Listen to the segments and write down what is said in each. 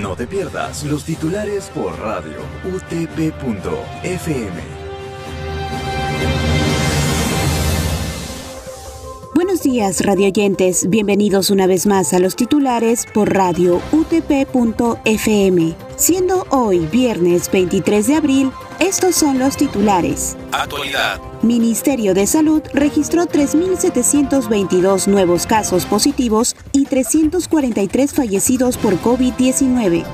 No te pierdas los titulares por radio utp.fm. Buenos días, radioyentes. Bienvenidos una vez más a los titulares por radio utp.fm. Siendo hoy viernes 23 de abril, estos son los titulares. Actualidad. Ministerio de Salud registró 3.722 nuevos casos positivos y 343 fallecidos por COVID-19.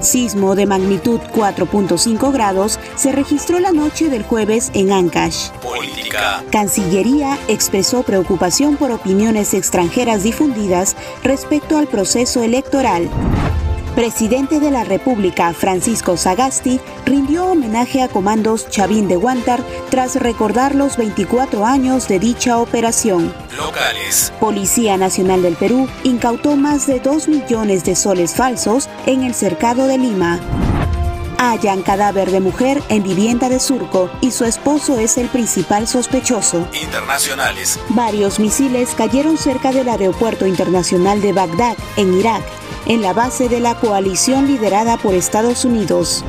Sismo de magnitud 4.5 grados se registró la noche del jueves en Ancash. Política. Cancillería expresó preocupación por opiniones extranjeras difundidas respecto al proceso electoral. Presidente de la República, Francisco Sagasti, rindió homenaje a comandos Chavín de Guantar tras recordar los 24 años de dicha operación. Locales. Policía Nacional del Perú incautó más de 2 millones de soles falsos en el cercado de Lima. Hallan cadáver de mujer en vivienda de Surco y su esposo es el principal sospechoso. Internacionales. Varios misiles cayeron cerca del aeropuerto internacional de Bagdad, en Irak, en la base de la coalición liderada por Estados Unidos.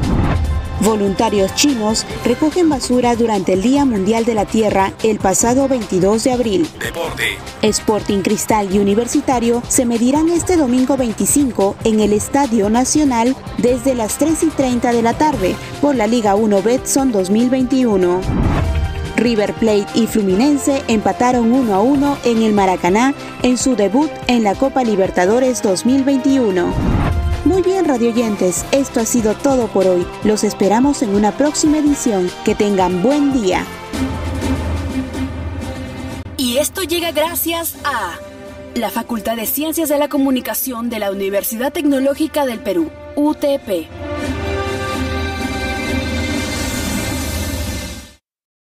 Voluntarios chinos recogen basura durante el Día Mundial de la Tierra el pasado 22 de abril. Deporte. Sporting Cristal y Universitario se medirán este domingo 25 en el Estadio Nacional desde las 3 y 30 de la tarde por la Liga 1 Betson 2021. River Plate y Fluminense empataron 1 a 1 en el Maracaná en su debut en la Copa Libertadores 2021. Muy bien, radioyentes, esto ha sido todo por hoy. Los esperamos en una próxima edición. Que tengan buen día. Y esto llega gracias a la Facultad de Ciencias de la Comunicación de la Universidad Tecnológica del Perú, UTP.